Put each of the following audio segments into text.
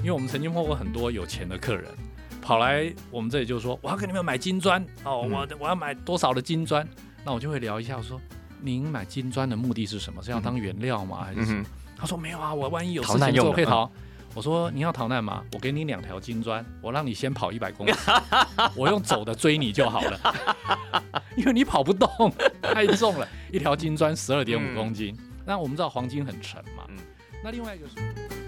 因为我们曾经碰过很多有钱的客人，跑来我们这里就说我要给你们买金砖哦，我我要买多少的金砖，那我就会聊一下，我说您买金砖的目的是什么？是要当原料吗？还是什么？他说没有啊，我万一有事情做可以逃。我说你要逃难吗？我给你两条金砖，我让你先跑一百公里，我用走的追你就好了，因为你跑不动，太重了，一条金砖十二点五公斤。那我们知道黄金很沉嘛，那另外一个是。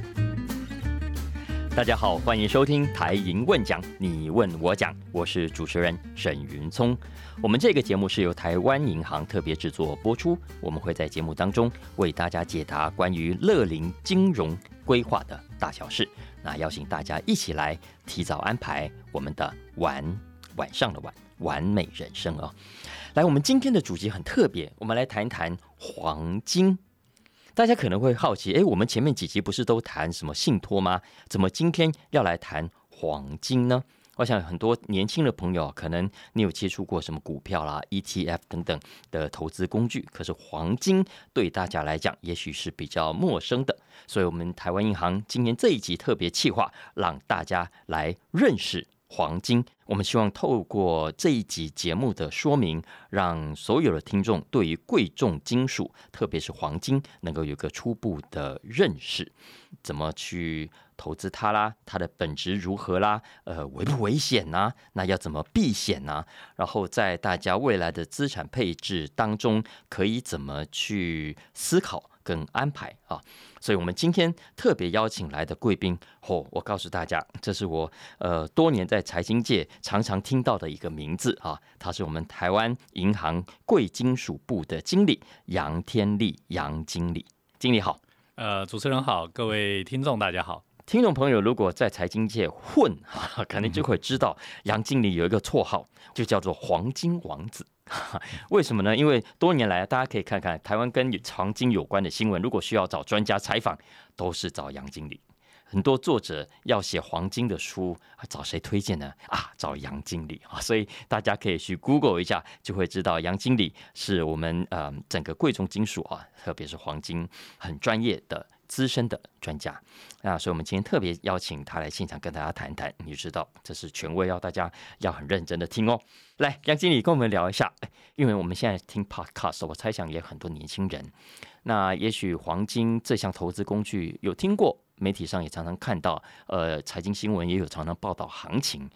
大家好，欢迎收听台银问讲，你问我讲，我是主持人沈云聪。我们这个节目是由台湾银行特别制作播出，我们会在节目当中为大家解答关于乐龄金融规划的大小事。那邀请大家一起来提早安排我们的晚晚上的晚完美人生啊！来，我们今天的主题很特别，我们来谈一谈黄金。大家可能会好奇，哎，我们前面几集不是都谈什么信托吗？怎么今天要来谈黄金呢？我想很多年轻的朋友，可能你有接触过什么股票啦、ETF 等等的投资工具，可是黄金对大家来讲，也许是比较陌生的。所以，我们台湾银行今年这一集特别企划，让大家来认识。黄金，我们希望透过这一集节目的说明，让所有的听众对于贵重金属，特别是黄金，能够有个初步的认识。怎么去投资它啦？它的本质如何啦？呃，危不危险呢？那要怎么避险呢？然后在大家未来的资产配置当中，可以怎么去思考？跟安排啊，所以我们今天特别邀请来的贵宾，嚯！我告诉大家，这是我呃多年在财经界常常听到的一个名字啊，他是我们台湾银行贵金属部的经理杨天利杨经理，经理好，呃，主持人好，各位听众大家好，听众朋友如果在财经界混，肯定就会知道杨经理有一个绰号，就叫做黄金王子。为什么呢？因为多年来，大家可以看看台湾跟黄金有关的新闻，如果需要找专家采访，都是找杨经理。很多作者要写黄金的书，找谁推荐呢？啊，找杨经理啊！所以大家可以去 Google 一下，就会知道杨经理是我们呃整个贵重金属啊，特别是黄金很专业的。资深的专家啊，所以我们今天特别邀请他来现场跟大家谈谈。你知道，这是权威，要大家要很认真的听哦。来，杨经理跟我们聊一下，因为我们现在听 podcast，我猜想也很多年轻人。那也许黄金这项投资工具有听过，媒体上也常常看到，呃，财经新闻也有常常报道行情。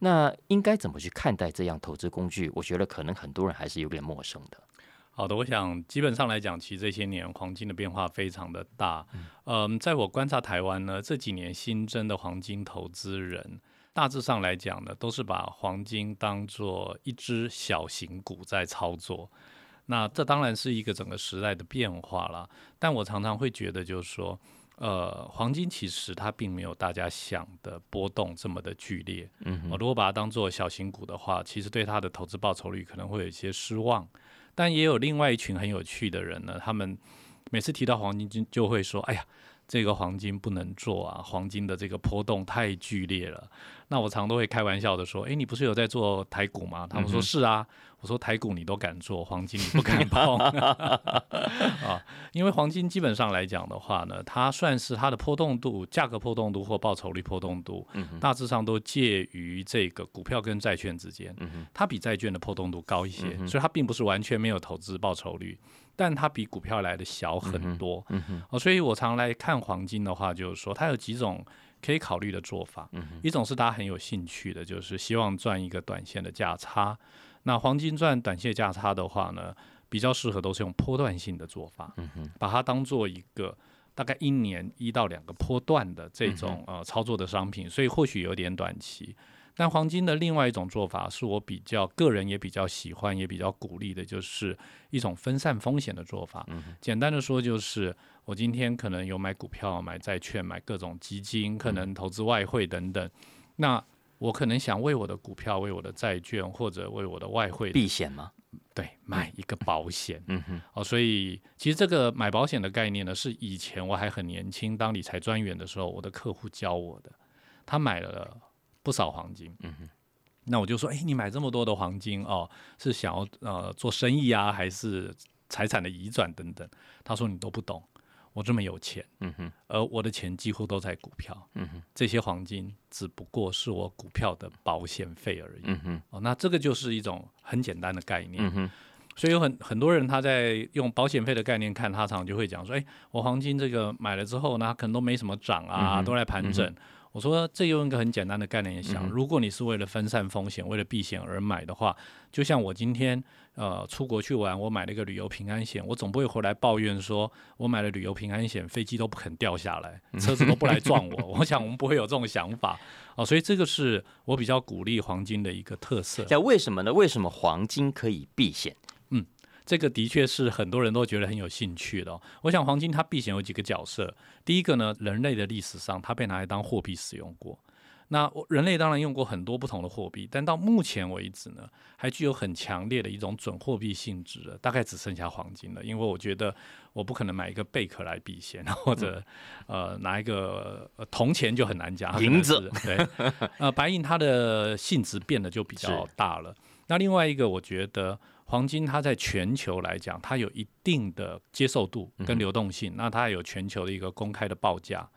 那应该怎么去看待这样投资工具？我觉得可能很多人还是有点陌生的。好的，我想基本上来讲，其实这些年黄金的变化非常的大。嗯，在我观察台湾呢，这几年新增的黄金投资人，大致上来讲呢，都是把黄金当做一只小型股在操作。那这当然是一个整个时代的变化了。但我常常会觉得，就是说，呃，黄金其实它并没有大家想的波动这么的剧烈。嗯，我如果把它当做小型股的话，其实对它的投资报酬率可能会有一些失望。但也有另外一群很有趣的人呢，他们每次提到黄金就就会说：“哎呀，这个黄金不能做啊，黄金的这个波动太剧烈了。”那我常都会开玩笑的说：“哎，你不是有在做台股吗？”他们说：“是啊。”我说：“台股你都敢做，黄金你不敢碰 啊？因为黄金基本上来讲的话呢，它算是它的波动度、价格波动度或报酬率波动度，大致上都介于这个股票跟债券之间。它比债券的波动度高一些，所以它并不是完全没有投资报酬率，但它比股票来的小很多。哦，所以我常来看黄金的话，就是说它有几种。可以考虑的做法，一种是大家很有兴趣的，就是希望赚一个短线的价差。那黄金赚短线价差的话呢，比较适合都是用波段性的做法，把它当做一个大概一年一到两个波段的这种呃操作的商品，所以或许有点短期。但黄金的另外一种做法，是我比较个人也比较喜欢，也比较鼓励的，就是一种分散风险的做法。简单的说，就是我今天可能有买股票、买债券、买各种基金，可能投资外汇等等。那我可能想为我的股票、为我的债券或者为我的外汇避险吗？对，买一个保险。嗯哼。哦，所以其实这个买保险的概念呢，是以前我还很年轻当理财专员的时候，我的客户教我的。他买了。不少黄金，嗯哼，那我就说，哎，你买这么多的黄金哦，是想要呃做生意啊，还是财产的移转等等？他说你都不懂。我这么有钱，嗯哼，而我的钱几乎都在股票，嗯哼，这些黄金只不过是我股票的保险费而已。嗯哼，哦，那这个就是一种很简单的概念。嗯哼，所以有很很多人他在用保险费的概念看，他常常就会讲说，哎，我黄金这个买了之后呢，可能都没什么涨啊，嗯都在盘整。我说，这用一个很简单的概念想，嗯如果你是为了分散风险、为了避险而买的话，就像我今天呃出国去玩，我买了一个旅游平安险，我总不会回来抱怨说我买了旅游平安险，飞机都不肯掉下来，车子都不来 撞我。我想我们不会有这种想法哦，所以这个是我比较鼓励黄金的一个特色。那为什么呢？为什么黄金可以避险？这个的确是很多人都觉得很有兴趣的、哦。我想黄金它避险有几个角色，第一个呢，人类的历史上它被拿来当货币使用过。那人类当然用过很多不同的货币，但到目前为止呢，还具有很强烈的一种准货币性质的，大概只剩下黄金了。因为我觉得我不可能买一个贝壳来避险，或者、呃拿一个、呃、铜钱就很难讲，银子对，呃白银它的性质变得就比较大了。那另外一个，我觉得黄金它在全球来讲，它有一定的接受度跟流动性，那它有全球的一个公开的报价。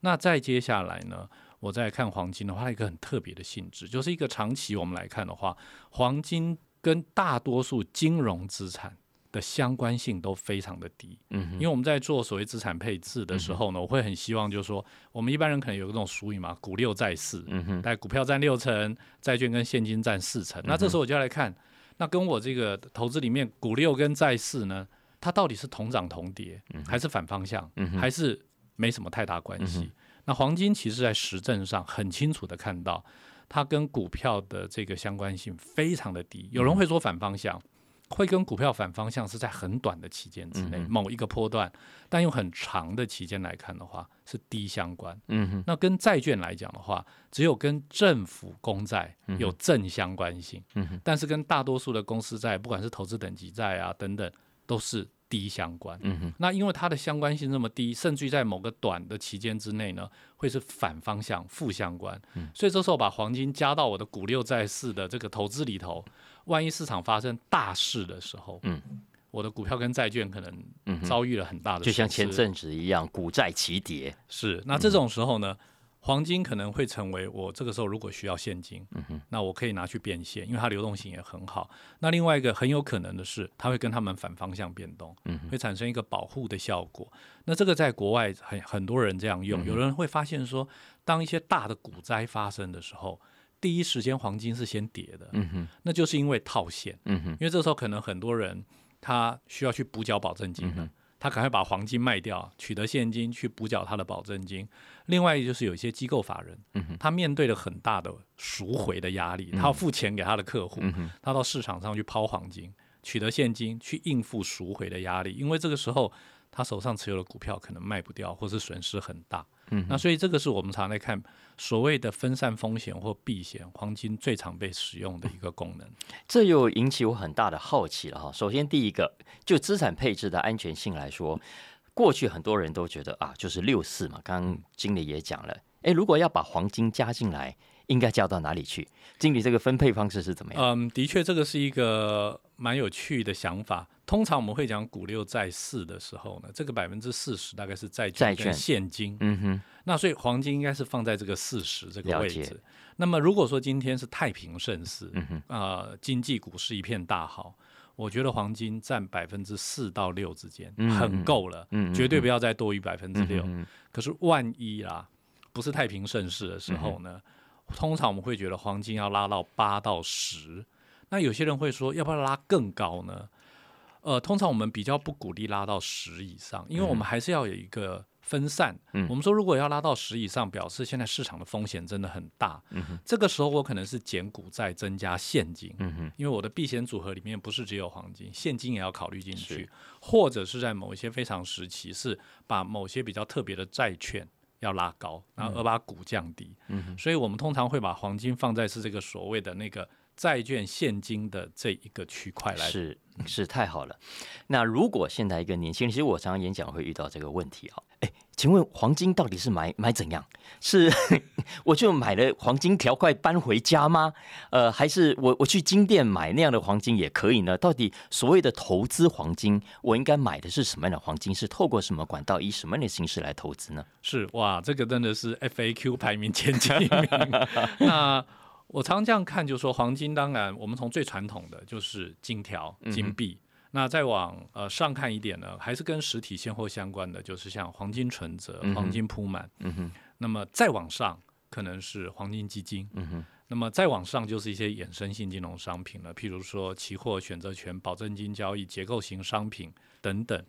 那再接下来呢，我再看黄金的话，它有一个很特别的性质，就是一个长期我们来看的话，黄金跟大多数金融资产的相关性都非常的低。嗯哼因为我们在做所谓资产配置的时候呢，我会很希望就是说，我们一般人可能有这种俗语嘛，股六债四，嗯哼，但股票占六成，债券跟现金占四成。那这时候我就要来看，那跟我这个投资里面股六跟债四呢，它到底是同涨同跌，还是反方向，嗯还是没什么太大关系？那黄金其实在实证上很清楚的看到，它跟股票的这个相关性非常的低。有人会说反方向。会跟股票反方向是在很短的期间之内，嗯某一个波段，但用很长的期间来看的话，是低相关。嗯哼，那跟债券来讲的话，只有跟政府公债有正相关性，嗯哼但是跟大多数的公司债，不管是投资等级债啊等等，都是低相关。嗯哼，那因为它的相关性这么低，甚至于在某个短的期间之内呢，会是反方向、负相关。嗯所以这时候把黄金加到我的股六债四的这个投资里头，万一市场发生大事的时候，嗯，我的股票跟债券可能遭遇了很大的就像前阵子一样，股债齐跌。是，那这种时候呢，黄金可能会成为我这个时候如果需要现金，嗯哼，那我可以拿去变现，因为它流动性也很好。那另外一个很有可能的是，它会跟他们反方向变动，嗯哼。会产生一个保护的效果。那这个在国外很很多人这样嗯用，有人会发现说，当一些大的股灾发生的时候，第一时间黄金是先跌的，嗯哼，那就是因为套现，嗯哼，因为这时候可能很多人他需要去补缴保证金嗯，他赶快把黄金卖掉，取得现金去补缴他的保证金。另外就是有一些机构法人，他面对了很大的赎回的压力，他要付钱给他的客户，嗯，他到市场上去抛黄金，取得现金去应付赎回的压力，因为这个时候他手上持有的股票可能卖不掉，或是损失很大。嗯那所以这个是我们常来看所谓的分散风险或避险，黄金最常被使用的一个功能。这又引起我很大的好奇了哈。首先，第一个，就资产配置的安全性来说，过去很多人都觉得啊，就是六四嘛。刚刚经理也讲了，诶，如果要把黄金加进来，应该交到哪里去？经理这个分配方式是怎么样？嗯，的确，这个是一个蛮有趣的想法。通常我们会讲股六债四的时候呢，这个百分之四十大概是债债券现金。嗯哼，那所以黄金应该是放在这个四十这个位置。那么如果说今天是太平盛世，嗯哼，呃，经济股市一片大好，我觉得黄金占百分之四到六之间，嗯很够了，嗯嗯绝对不要再多于百分之六。嗯可是万一啦，不是太平盛世的时候呢，通常我们会觉得黄金要拉到八到十。那有些人会说，要不要拉更高呢？呃，通常我们比较不鼓励拉到十以上，因为我们还是要有一个分散。嗯我们说，如果要拉到十以上，表示现在市场的风险真的很大。嗯这个时候我可能是减股债增加现金，嗯哼，因为我的避险组合里面不是只有黄金，现金也要考虑进去，或者是在某一些非常时期是把某些比较特别的债券要拉高，然后而把股降低。嗯，所以我们通常会把黄金放在是这个所谓的那个债券现金的这一个区块来。是是太好了。那如果现在一个年轻人，其实我常常演讲会遇到这个问题啊，哎，请问黄金到底是买 买怎样？是 我就买了黄金条块搬回家吗？呃，还是我我去金店买那样的黄金也可以呢？到底所谓的投资黄金，我应该买的是什么样的黄金？是透过什么管道，以什么样的形式来投资呢？是哇，这个真的是 FAQ 排名前几名。那我常这样看，就是说黄金，当然我们从最传统的就是金条、金币。那再往呃上看一点呢，还是跟实体现货相关的，就是像黄金存折、黄金铺满。嗯哼。那么再往上，可能是黄金基金。嗯哼。那么再往上，就是一些衍生性金融商品了，譬如说期货、选择权、保证金交易、结构型商品等等。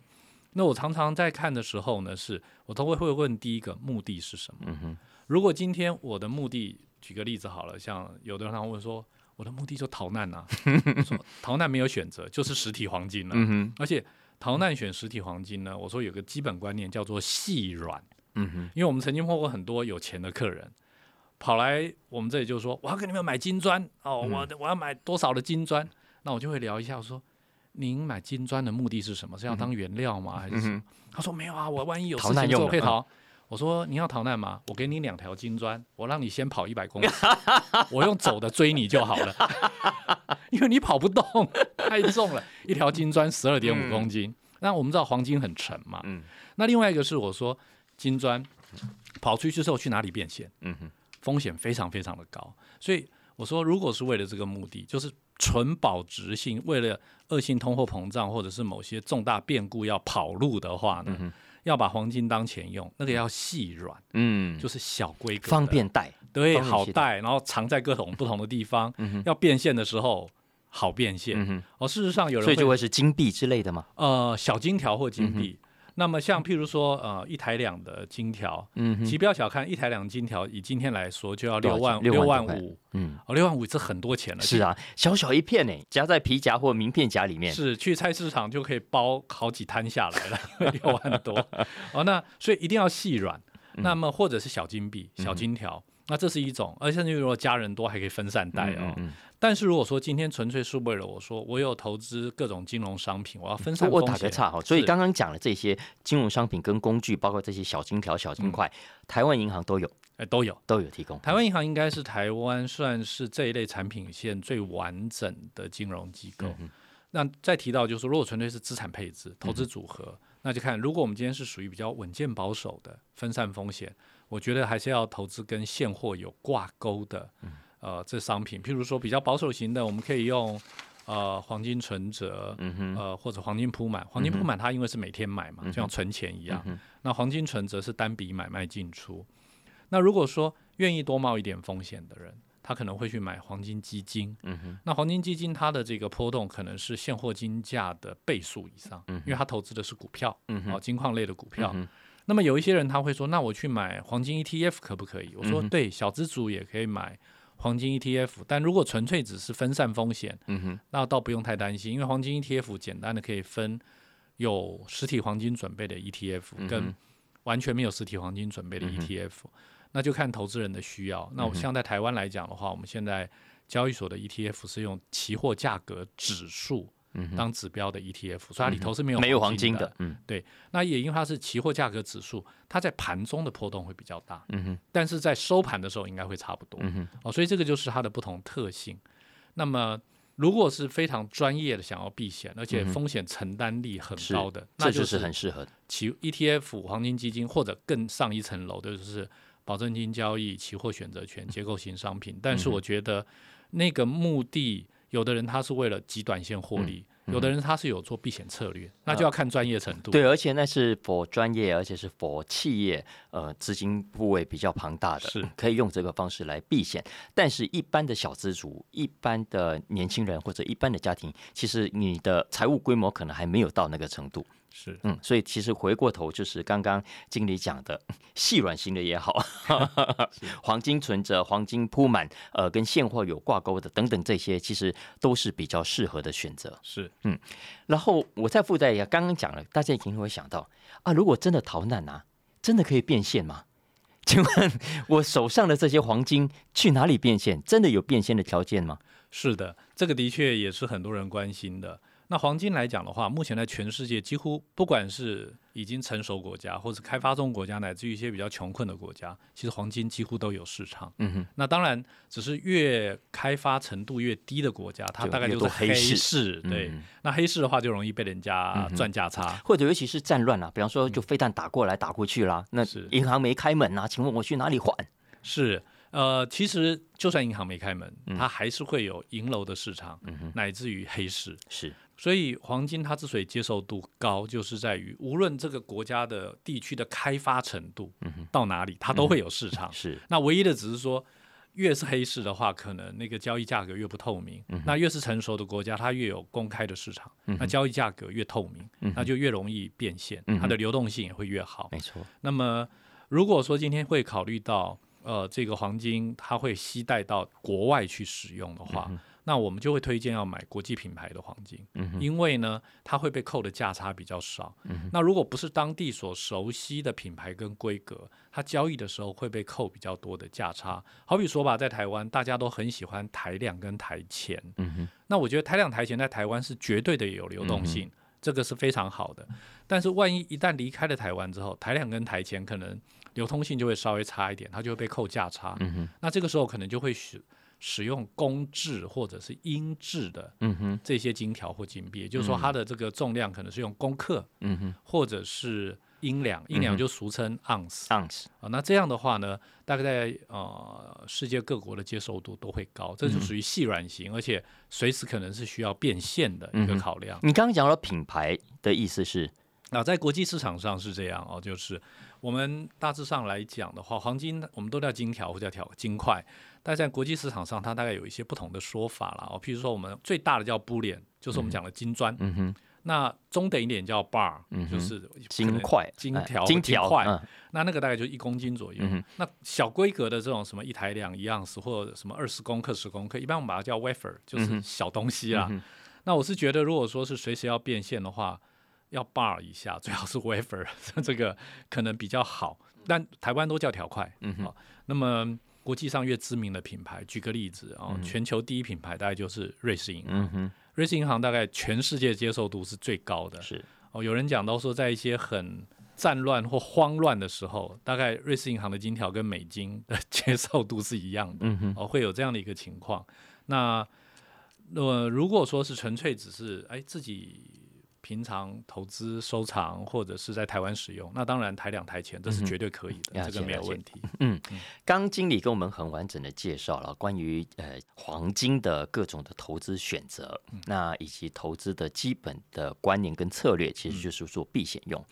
那我常常在看的时候呢，是我都会会问第一个目的是什么？嗯哼。如果今天我的目的，举个例子好了，像有的人他问说。我的目的就逃难呐，说 逃难没有选择，就是实体黄金了。而且逃难选实体黄金呢，我说有个基本观念叫做细软。嗯哼，因为我们曾经碰过很多有钱的客人，跑来我们这里就说我要跟你们买金砖哦，我我要买多少的金砖？那我就会聊一下，我说您买金砖的目的是什么？是要当原料吗？还是什么？他说没有啊，我万一有事情做可以逃。我说你要逃难吗？我给你两条金砖，我让你先跑一百公里，我用走的追你就好了，因为你跑不动，太重了，一条金砖十二点五公斤。那我们知道黄金很沉嘛，嗯。那另外一个是我说金砖跑出去之后去哪里变现？嗯哼，风险非常非常的高。所以我说，如果是为了这个目的，就是纯保值性，为了恶性通货膨胀或者是某些重大变故要跑路的话呢？要把黄金当钱用，那个要细软，嗯，就是小规格，方便带，对，好带，然后藏在各种不同的地方，要变现的时候好变现。哦，事实上有人，所以就会是金币之类的吗？呃，小金条或金币。那么像譬如说，呃，一台两的金条，嗯，其实不要小看一台两金条，以今天来说就要六万六万五，嗯，哦，六万五是很多钱了。是啊，小小一片呢，夹在皮夹或名片夹里面，是去菜市场就可以包好几摊下来了，六万多。哦，那所以一定要细软，那么或者是小金币、小金条。那这是一种，而且如果家人多，还可以分散带哦。但是如果说今天纯粹是为了我说我有投资各种金融商品，我要分散我打个岔哈。所以刚刚讲的这些金融商品跟工具，包括这些小金条、小金块，台湾银行都有，哎，都有都有提供。台湾银行应该是台湾算是这一类产品线最完整的金融机构。那再提到就是，如果纯粹是资产配置、投资组合，那就看如果我们今天是属于比较稳健保守的分散风险。我觉得还是要投资跟现货有挂钩的，呃，这商品，譬如说比较保守型的，我们可以用呃黄金存折，呃或者黄金铺满。黄金铺满它因为是每天买嘛，就像存钱一样。那黄金存折是单笔买卖进出。那如果说愿意多冒一点风险的人，他可能会去买黄金基金。那黄金基金它的这个波动可能是现货金价的倍数以上，因为它投资的是股票，哦，金矿类的股票。那么有一些人他会说，那我去买黄金 ETF 可不可以？我说对，小资主也可以买黄金 ETF，但如果纯粹只是分散风险，嗯哼，那倒不用太担心，因为黄金 ETF 简单的可以分有实体黄金准备的 ETF 跟完全没有实体黄金准备的 ETF，那就看投资人的需要。那我像在台湾来讲的话，我们现在交易所的 ETF 是用期货价格指数。当指标的 ETF，所以它里头是没有没有黄金的。嗯，对。那也因为它是期货价格指数，它在盘中的波动会比较大。嗯哼。但是在收盘的时候应该会差不多。嗯哼。哦，所以这个就是它的不同特性。那么，如果是非常专业的想要避险，而且风险承担力很高的，那就是很适合的。期 ETF 黄金基金或者更上一层楼的就是保证金交易、期货选择权、结构型商品。但是我觉得那个目的。有的人他是为了极短线获利，有的人他是有做避险策略，那就要看专业程度。对，而且那是否专业，而且是否企业，呃，资金部位比较庞大的，是可以用这个方式来避险。但是，一般的小资族、一般的年轻人或者一般的家庭，其实你的财务规模可能还没有到那个程度。是，嗯，所以其实回过头就是刚刚经理讲的，细软型的也好，黄金存折、黄金铺满，呃，跟现货有挂钩的等等这些，其实都是比较适合的选择。是，嗯，然后我再附带一下，刚刚讲了，大家一定会想到啊，如果真的逃难啊，真的可以变现吗？请问我手上的这些黄金去哪里变现？真的有变现的条件吗？是的，这个的确也是很多人关心的。那黄金来讲的话，目前在全世界几乎不管是已经成熟国家，或是开发中国家，乃至于一些比较穷困的国家，其实黄金几乎都有市场。嗯哼，那当然，只是越开发程度越低的国家，它大概就是黑市市。对，嗯那黑市的话就容易被人家赚价差。或者尤其是战乱啊，比方说就飞弹打过来打过去啦，那是银行没开门啊，请问我去哪里还？是，呃，其实就算银行没开门，嗯它还是会有银楼的市场，乃至于黑市。是，所以黄金它之所以接受度高，就是在于无论这个国家的地区的开发程度到哪里，它都会有市场。是，那唯一的只是说，越是黑市的话，可能那个交易价格越不透明；那越是成熟的国家，它越有公开的市场，那交易价格越透明，那就越容易变现，它的流动性也会越好。没错，那么，如果说今天会考虑到呃这个黄金它会携带到国外去使用的话，那我们就会推荐要买国际品牌的黄金，因为呢它会被扣的价差比较少。那如果不是当地所熟悉的品牌跟规格，它交易的时候会被扣比较多的价差。好比说吧，在台湾大家都很喜欢台两跟台钱，那我觉得台两台钱在台湾是绝对的有流动性。这个是非常好的，但是万一一旦离开了台湾之后，台两跟台钱可能流通性就会稍微差一点，它就会被扣价差。那这个时候可能就会使使用公制或者是英制的嗯哼，这些金条或金币，也就是说它的这个重量可能是用公克嗯哼。或者是英两，英两就俗称盎司。那这样的话呢，大概在呃世界各国的接受度都会高，这就属于细软型，而且随时可能是需要变现的一个考量。你刚刚讲到品牌的意思是，那在国际市场上是这样哦，就是我们大致上来讲的话，黄金我们都叫金条或叫条金块，但在国际市场上，它大概有一些不同的说法了。哦。譬如说，我们最大的叫 bullion，就是我们讲的金砖。嗯哼，那中等一点叫 bar，、嗯就是金块、哎金条、金条块。嗯那那个大概就一公斤左右。嗯那小规格的这种什么一台两一盎司或者什么二十公克、十公克，一般我们把它叫 wafer，就是小东西啦。嗯那我是觉得，如果说是随时要变现的话，要 bar 一下，最好是 wafer，这个可能比较好。但台湾都叫条块，嗯哼好、那么国际上越知名的品牌，举个例子啊、全球第一品牌大概就是瑞士银行。嗯哼，瑞士银行大概全世界接受度是最高的。是，哦，有人讲到说，在一些很战乱或慌乱的时候，大概瑞士银行的金条跟美金的接受度是一样的。嗯哼，哦，会有这样的一个情况。那呃，如果说是纯粹只是哎自己平常投资收藏或者是在台湾使用，那当然台两台钱这是绝对可以的，这个没有问题。嗯刚经理跟我们很完整的介绍了关于呃黄金的各种的投资选择，那以及投资的基本的观念跟策略，其实就是做避险用。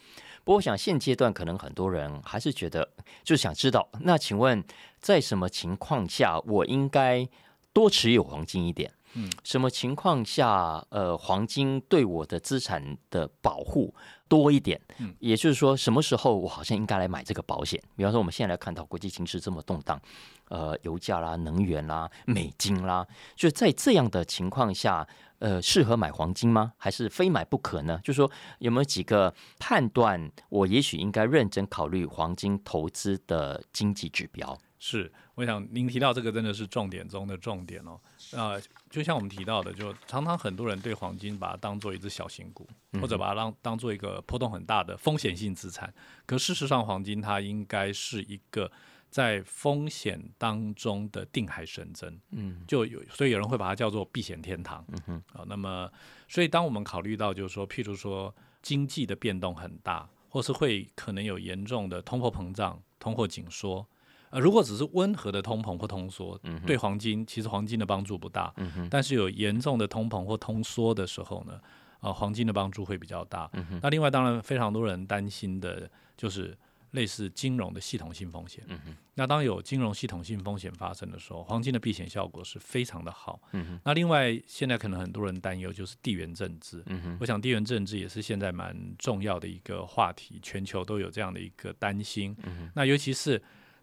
不过，我想现阶段可能很多人还是觉得，就想知道，那请问在什么情况下我应该多持有黄金一点？嗯，什么情况下，呃，黄金对我的资产的保护多一点？嗯，也就是说，什么时候我好像应该来买这个保险？比方说，我们现在来看到国际形势这么动荡，呃，油价啦、能源啦、美金啦，就在这样的情况下，呃，适合买黄金吗？还是非买不可呢？就是说，有没有几个判断，我也许应该认真考虑黄金投资的经济指标？是，我想您提到这个真的是重点中的重点哦。呃，就像我们提到的，就常常很多人对黄金把它当做一只小型股，或者把它当当做一个波动很大的风险性资产。可事实上，黄金它应该是一个在风险当中的定海神针。嗯就有，所以有人会把它叫做避险天堂。嗯哼，啊，那么，所以当我们考虑到，就是说，譬如说经济的变动很大，或是会可能有严重的通货膨胀、通货紧缩，呃，如果只是温和的通膨或通缩，对黄金其实黄金的帮助不大。嗯，但是有严重的通膨或通缩的时候呢，呃，黄金的帮助会比较大。嗯那另外，当然非常多人担心的就是类似金融的系统性风险。嗯，那当有金融系统性风险发生的时候，黄金的避险效果是非常的好。嗯，那另外，现在可能很多人担忧就是地缘政治。嗯，我想地缘政治也是现在蛮重要的一个话题，全球都有这样的一个担心。嗯那尤其是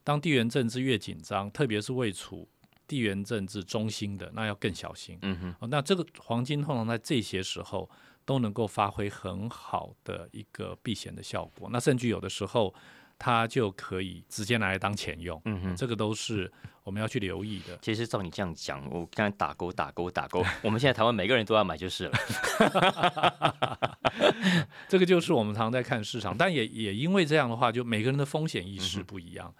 当地缘政治越紧张，特别是位处地缘政治中心的，那要更小心。嗯哼，哦，那这个黄金通常在这些时候都能够发挥很好的一个避险的效果。那甚至有的时候，它就可以直接拿来当钱用。嗯哼，这个都是我们要去留意的。其实照你这样讲，我刚才打勾打勾打勾，我们现在台湾每个人都要买就是了。这个就是我们常常在看市场，但也也因为这样的话，就每个人的风险意识不一样。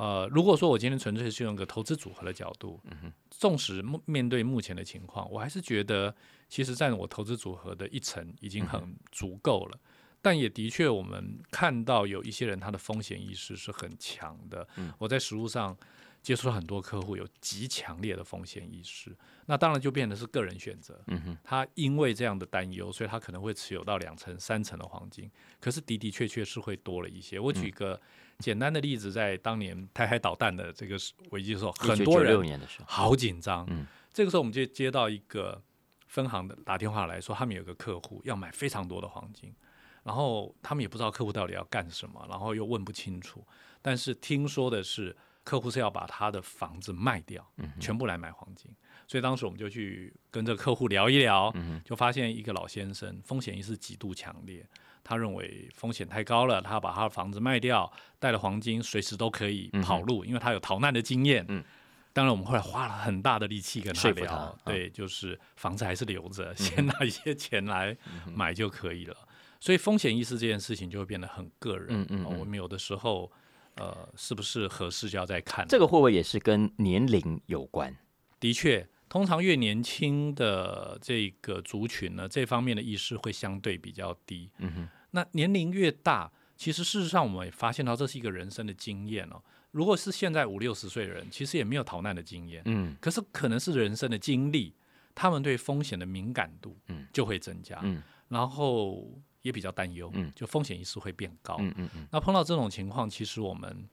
呃，如果说我今天纯粹是用个投资组合的角度，纵使面对目前的情况，我还是觉得其实占我投资组合的一层已经很足够了。但也的确，我们看到有一些人他的风险意识是很强的。我在实物上接触了很多客户，有极强烈的风险意识，那当然就变得是个人选择。嗯哼，他因为这样的担忧，所以他可能会持有到两成、三成的黄金，可是的的确确是会多了一些。我举个简单的例子，在当年台海导弹的这个危机的时候，很多人好紧张。嗯，这个时候我们就接到一个分行的打电话来说，他们有个客户要买非常多的黄金。然后他们也不知道客户到底要干什么，然后又问不清楚。但是听说的是，客户是要把他的房子卖掉，全部来买黄金。所以当时我们就去跟这个客户聊一聊，就发现一个老先生风险意识极度强烈，他认为风险太高了，他要把他的房子卖掉，带了黄金随时都可以跑路，因为他有逃难的经验。嗯，当然我们后来花了很大的力气跟他聊，对，就是房子还是留着，先拿一些钱来买就可以了。所以风险意识这件事情就会变得很个人。嗯嗯，我们有的时候，呃，是不是合适就要再看。这个会不会也是跟年龄有关？的确，通常越年轻的这个族群呢，这方面的意识会相对比较低。嗯哼。那年龄越大，其实事实上我们也发现到这是一个人生的经验哦。如果是现在五六十岁的人，其实也没有逃难的经验。嗯。可是可能是人生的经历，他们对风险的敏感度，嗯，就会增加。嗯。然后。也比较担忧，嗯，就风险意识会变高，嗯嗯嗯。那碰到这种情况，其实我们，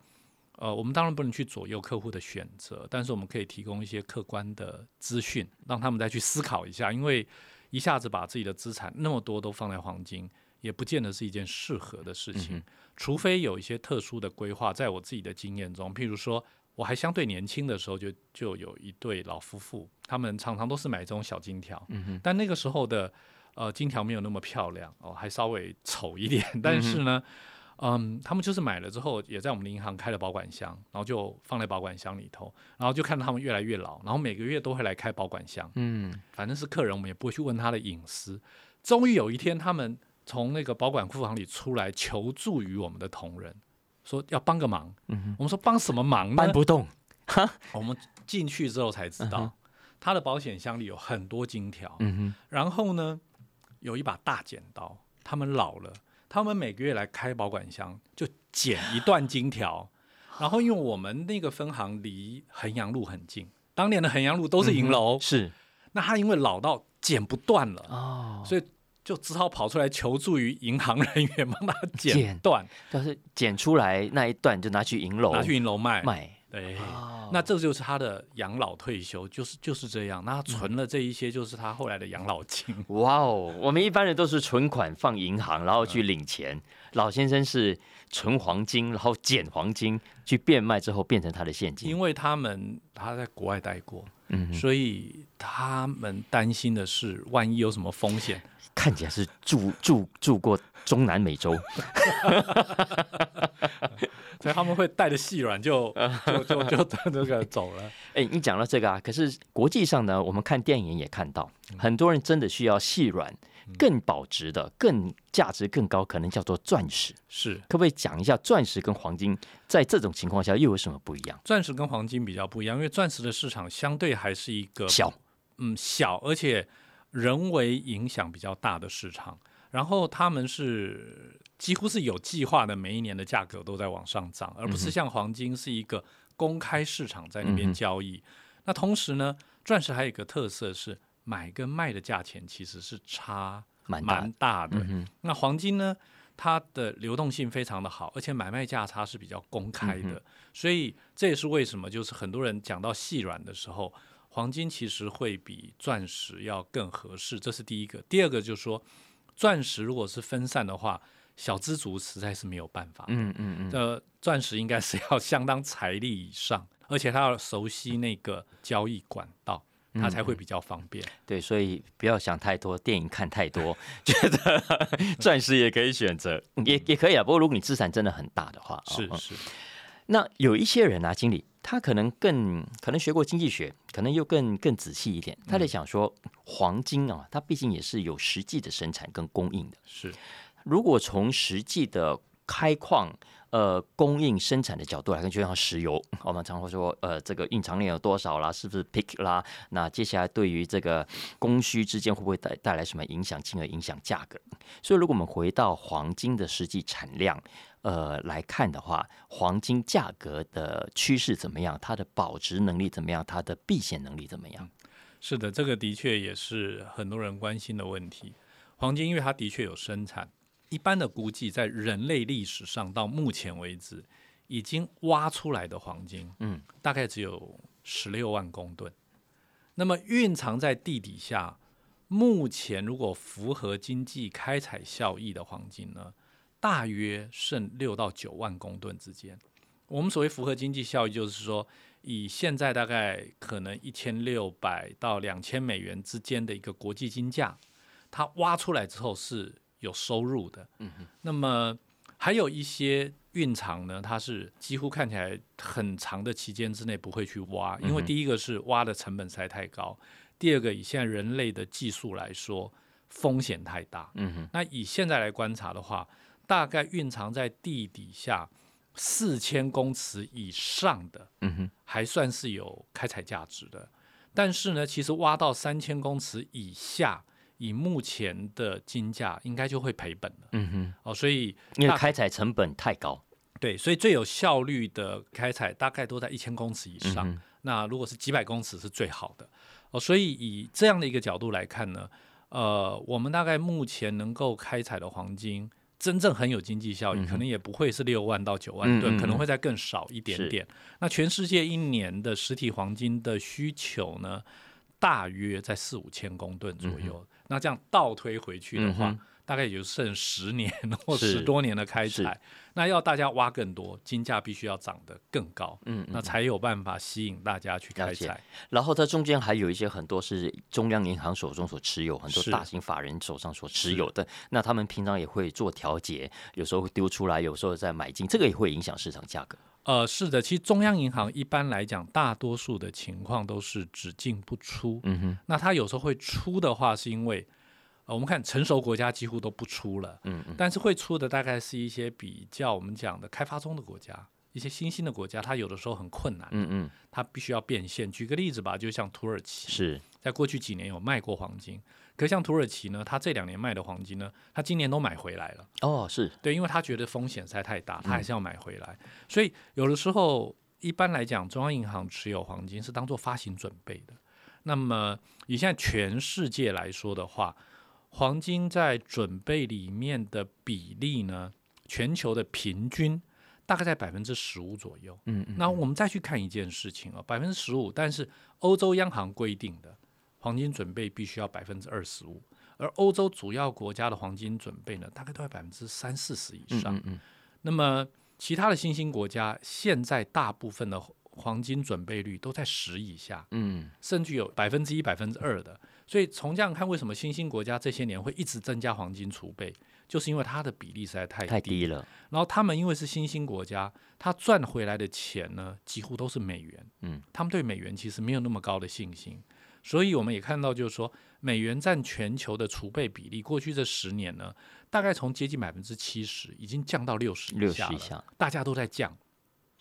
呃，我们当然不能去左右客户的选择，但是我们可以提供一些客观的资讯，让他们再去思考一下，因为一下子把自己的资产那么多都放在黄金，也不见得是一件适合的事情，除非有一些特殊的规划。在我自己的经验中，譬如说我还相对年轻的时候，就就有一对老夫妇，他们常常都是买这种小金条，但那个时候的。呃，金条没有那么漂亮哦，还稍微丑一点。但是呢，嗯，他们就是买了之后，也在我们的银行开了保管箱，然后就放在保管箱里头，然后就看到他们越来越老，然后每个月都会来开保管箱。嗯，反正是客人，我们也不会去问他的隐私。终于有一天，他们从那个保管库房里出来，求助于我们的同仁，说要帮个忙。嗯我们说帮什么忙呢？搬不动。哈，我们进去之后才知道，他的保险箱里有很多金条。嗯哼，然后呢？有一把大剪刀，他们老了，他们每个月来开保管箱，就剪一段金条。然后因为我们那个分行离衡阳路很近，当年的衡阳路都是银楼，是。那他因为老到剪不断了，哦，所以就只好跑出来求助于银行人员，帮他剪断。但是剪出来那一段就拿去银楼，拿去银楼卖卖。对，那这就是他的养老退休，就是就是这样。那他存了这一些，就是他后来的养老金。哇哦，我们一般人都是存款放银行，然后去领钱。老先生是存黄金，然后捡黄金去变卖之后变成他的现金。因为他们他在国外待过，嗯，所以他们担心的是，万一有什么风险。看起来是住住住过中南美洲。所以他们会带着细软就就就就这 个走了。哎，你讲到这个啊，可是国际上呢，我们看电影也看到，很多人真的需要细软，更保值的、更价值更高，可能叫做钻石。是，可不可以讲一下钻石跟黄金在这种情况下又有什么不一样？钻石跟黄金比较不一样，因为钻石的市场相对还是一个小，嗯，小，而且人为影响比较大的市场。然后他们是几乎是有计划的，每一年的价格都在往上涨，而不是像黄金是一个公开市场在那边交易。那同时呢，钻石还有一个特色是买跟卖的价钱其实是差蛮蛮大的。嗯、那黄金呢，它的流动性非常的好，而且买卖价差是比较公开的，所以这也是为什么就是很多人讲到细软的时候，黄金其实会比钻石要更合适。这是第一个。第二个就是说。钻石如果是分散的话，小资族实在是没有办法。嗯嗯嗯。呃，钻石应该是要相当财力以上，而且他要熟悉那个交易管道。它才会比较方便。对，所以不要想太多，电影看太多，觉得钻石也可以选择，也也可以啊。不过如果你资产真的很大的话，哦是是，那有一些人啊，经理他可能更可能学过经济学，可能又更更仔细一点，他在想说，黄金啊，它毕竟也是有实际的生产跟供应的。是如果从实际的开矿、呃供应生产的角度来看，就像石油，我们常会说，呃，这个蕴藏量有多少啦，是不是 peak 啦？那接下来对于这个供需之间会不会带带来什么影响，进而影响价格？所以，如果我们回到黄金的实际产量，呃来看的话，黄金价格的趋势怎么样？它的保值能力怎么样？它的避险能力怎么样？是的，这个的确也是很多人关心的问题。黄金因为它的确有生产，一般的估计，在人类历史上到目前为止，已经挖出来的黄金，嗯，大概只有十六万公吨。那么蕴藏在地底下，目前如果符合经济开采效益的黄金呢，大约剩六到九万公吨之间。我们所谓符合经济效益，就是说以现在大概可能一千六百到两千美元之间的一个国际金价，它挖出来之后是有收入的。嗯哼，那么还有一些蕴藏呢，它是几乎看起来很长的期间之内不会去挖，因为第一个是挖的成本实在太高，第二个以现在人类的技术来说，风险太大。嗯哼，那以现在来观察的话，大概蕴藏在地底下四千公尺以上的，嗯哼，还算是有开采价值的。但是呢，其实挖到三千公尺以下，以目前的金价，应该就会赔本了。嗯哼，哦，所以因为开采成本太高。对，所以最有效率的开采大概都在一千公尺以上。嗯那如果是几百公尺是最好的哦。所以以这样的一个角度来看呢，呃，我们大概目前能够开采的黄金，真正很有经济效益，嗯可能也不会是六万到九万吨，可能会再更少一点点。那全世界一年的实体黄金的需求呢，大约在四五千公吨左右。那这样倒推回去的话，大概也就剩十年 或是十多年的开采。那要大家挖更多，金价必须要涨得更高，嗯，那才有办法吸引大家去开采。然后它中间还有一些很多是中央银行手中所持有，很多大型法人手上所持有的，那他们平常也会做调节，有时候会丢出来，有时候再买进，这个也会影响市场价格。呃，是的，其实中央银行一般来讲，大多数的情况都是只进不出。嗯哼，那它有时候会出的话，是因为呃，我们看成熟国家几乎都不出了，嗯嗯，但是会出的大概是一些比较我们讲的开发中的国家，一些新兴的国家，它有的时候很困难，嗯嗯，它必须要变现。举个例子吧，就像土耳其，是，在过去几年有卖过黄金，可是像土耳其呢，它这两年卖的黄金呢，它今年都买回来了。哦，是，对，因为他觉得风险实在太嗯大，他还是要买回来。所以有的时候，一般来讲，中央银行持有黄金是当做发行准备的。那么以现在全世界来说的话，黄金在准备里面的比例呢，全球的平均大概在百分之十五左右。嗯嗯，那我们再去看一件事情啊，百分之十五，但是欧洲央行规定的黄金准备必须要百分之二十五，而欧洲主要国家的黄金准备呢，大概都在百分之三四十以上。嗯嗯那么其他的新兴国家现在大部分的黄金准备率都在十以下，嗯甚至有百分之一、百分之二的。所以从这样看，为什么新兴国家这些年会一直增加黄金储备，就是因为它的比例实在太嗯，太低了，然后他们因为是新兴国家，他赚回来的钱呢，几乎都是美元。嗯，他们对美元其实没有那么高的信心，所以我们也看到，就是说美元占全球的储备比例，过去这十年呢，大概从接近百分之七十，已经降到六十以六下了。十以下，大家都在降。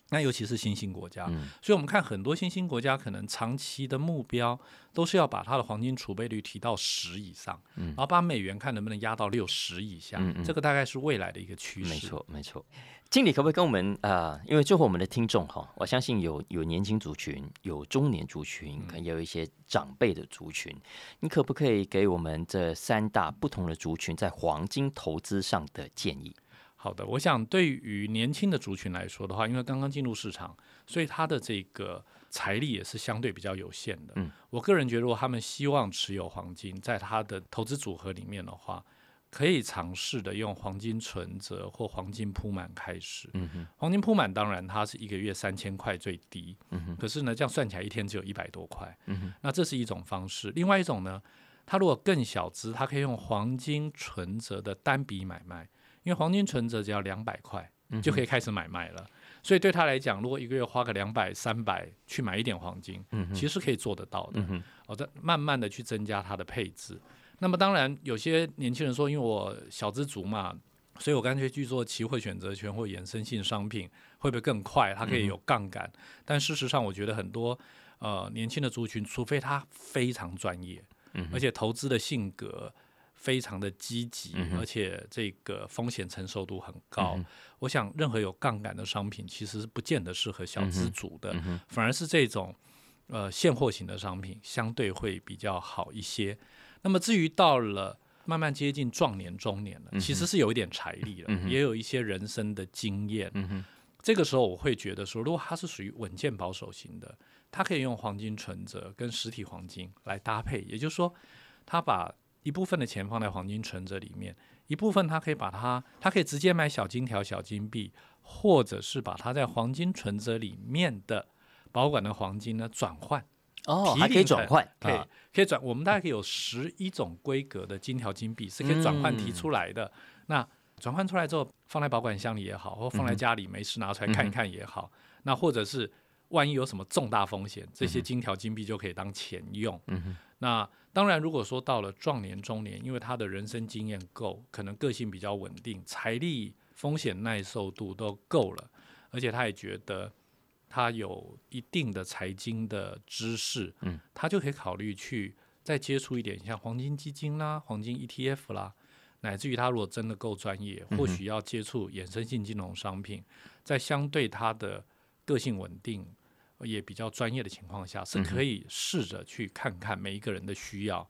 那尤其是新兴国家，嗯所以我们看很多新兴国家可能长期的目标都是要把它的黄金储备率提到十以上，嗯然后把美元看能不能压到六十以下，嗯嗯这个大概是未来的一个趋势。没错没错。经理可不可以跟我们啊、呃因为最后我们的听众哈，我相信有有年轻族群，有中年族群，可能也有一些长辈的族群。你可不可以给我们这三大不同的族群在黄金投资上的建议？好的，我想对于年轻的族群来说的话，因为刚刚进入市场，所以他的这个财力也是相对比较有限的。嗯，我个人觉得，如果他们希望持有黄金，在他的投资组合里面的话，可以尝试的用黄金存折或黄金铺满开始。嗯哼，黄金铺满当然它是一个月三千块最低，嗯哼，可是呢，这样算起来一天只有一百多块。嗯哼，那这是一种方式。另外一种呢，它如果更小资，它可以用黄金存折的单笔买卖，因为黄金存折只要两百块就可以开始买卖了。所以对他来讲，如果一个月花个两百、三百去买一点黄金，嗯，其实是可以做得到的。嗯哼，哦，再慢慢的去增加它的配置。那么当然，有些年轻人说，因为我小资族嘛，所以我干脆去做期货选择权或衍生性商品，会不会更快？它可以有杠杆。但事实上，我觉得很多呃年轻的族群，除非他非常专业，嗯而且投资的性格非常的积极，嗯而且这个风险承受度很高。嗯我想，任何有杠杆的商品，其实是不见得适合小资主的。反而是这种呃现货型的商品相对会比较好一些。那么至于到了慢慢接近壮年中年了，嗯其实是有一点财力了，嗯也有一些人生的经验。嗯，这个时候我会觉得说，如果它是属于稳健保守型的，它可以用黄金存折跟实体黄金来搭配，也就是说，它把一部分的钱放在黄金存折里面，一部分他可以把它，他可以直接买小金条、小金币，或者是把它在黄金存折里面的保管的黄金呢转换。哦，可以转换，可以、啊可以转，我们大概可以有十一种规格的金条金币是可以转换提出来的。那转换出来之后，放在保管箱里也好，或放在家里没事拿出来看一看也好，那或者是万一有什么重大风险，这些金条金币就可以当钱用。嗯哼，那当然，如果说到了壮年中年，因为他的人生经验够，可能个性比较稳定，财力、风险耐受度都够了，而且他也觉得他有一定的财经的知识，嗯，他就可以考虑去再接触一点像黄金基金啦、黄金 ETF 啦，乃至于他如果真的够专业，嗯或许要接触衍生性金融商品，在相对他的个性稳定。也比较专业的情况下，是可以试着去看看每一个人的需要。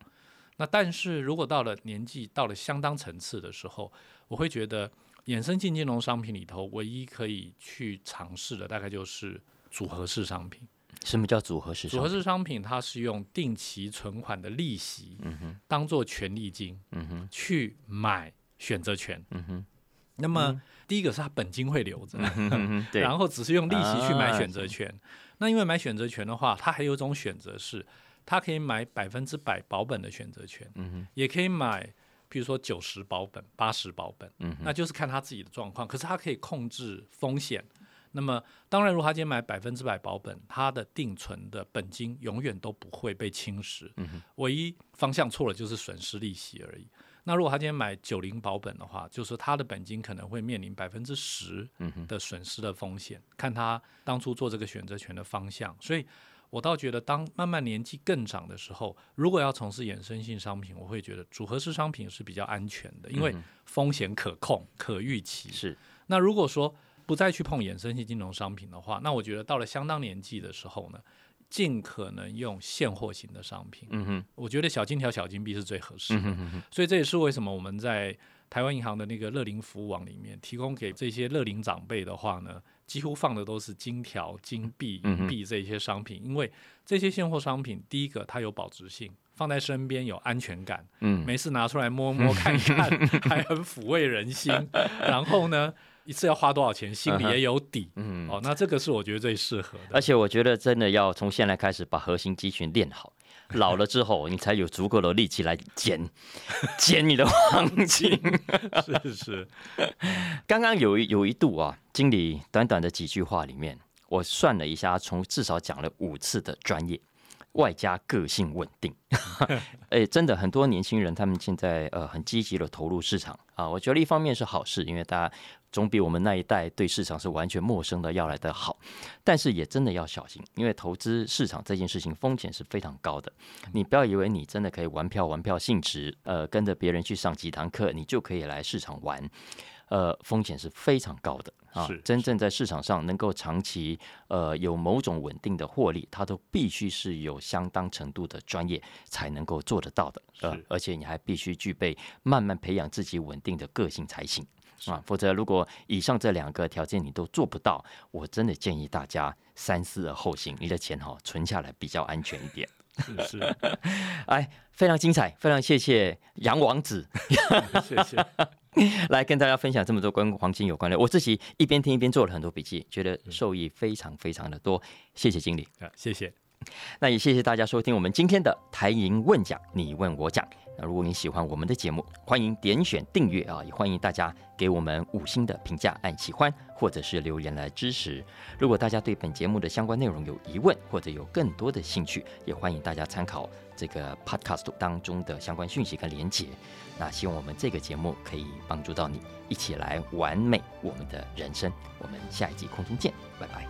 那但是如果到了年纪到了相当层次的时候，我会觉得衍生性金融商品里头唯一可以去尝试的，大概就是组合式商品。什么叫组合式商品？组合式商品它是用定期存款的利息当做权利金嗯哼，去买选择权。嗯哼，那么第一个是它本金会留着，然后只是用利息去买啊选择权。那因为买选择权的话，它还有一种选择是，它可以买百分之百保本的选择权，嗯哼，也可以买，比如说九十保本、八十保本，嗯哼，那就是看他自己的状况。可是他可以控制风险。那么当然，如果他今天买百分之百保本，他的定存的本金永远都不会被侵蚀，嗯哼，唯一方向错了就是损失利息而已。那如果他今天买九零保本的话，就是他的本金可能会面临百分之十的损失的风险，看他当初做这个选择权的方向。所以我倒觉得，当慢慢年纪更长的时候，如果要从事衍生性商品，我会觉得组合式商品是比较安全的，因为嗯风险可控、可预期。是，那如果说不再去碰衍生性金融商品的话，那我觉得到了相当年纪的时候呢，尽可能用现货型的商品。嗯哼，我觉得小金条、小金币是最合适的。嗯哼哼哼，所以这也是为什么我们在台湾银行的那个乐龄服务网里面提供给这些乐龄长辈的话呢，几乎放的都是金条、金币、币这些商品，因为这些现货商品，第一个它有保值性，放在身边有安全感，嗯，没事拿出来摸摸看看，还很抚慰人心。然后呢，一次要花多少钱，心里也有底。嗯，哦，那这个是我觉得最适合的而。且我觉得真的要从现在开始把核心肌群练好，老了之后你才有足够的力气来捡捡 你的黄金。是是，刚刚有一有一度啊，经理短短的几句话里面，我算了一下，从至少讲了五次的专业。外加个性稳定，哎，真的很多年轻人他们现在呃很积极的投入市场。啊，我觉得一方面是好事，因为大家总比我们那一代对市场是完全陌生的要来的好，但是也真的要小心，因为投资市场这件事情风险是非常高的，你不要以为你真的可以玩票玩票性质，呃，跟着别人去上几堂课，你就可以来市场玩。呃，风险是非常高的。啊！真正在市场上能够长期呃有某种稳定的获利，它都必须是有相当程度的专业才能够做得到的。呃是，而且你还必须具备慢慢培养自己稳定的个性才行啊！否则，如果以上这两个条件你都做不到，我真的建议大家三思而后行，你的钱哈、存下来比较安全一点。是 是，哎，非常精彩，非常谢谢杨王子，谢谢。来跟大家分享这么多跟黄金有关的。我自己一边听一边做了很多笔记，觉得受益非常非常的多。谢谢经理，啊，谢谢。那也谢谢大家收听我们今天的台银问讲，你问我讲。那如果你喜欢我们的节目，欢迎点选订阅啊，也欢迎大家给我们五星的评价，按喜欢或者是留言来支持。如果大家对本节目的相关内容有疑问，或者有更多的兴趣，也欢迎大家参考这个 Podcast 当中的相关讯息跟连结。那希望我们这个节目可以帮助到你，一起来完美我们的人生。我们下一集空中见，拜拜。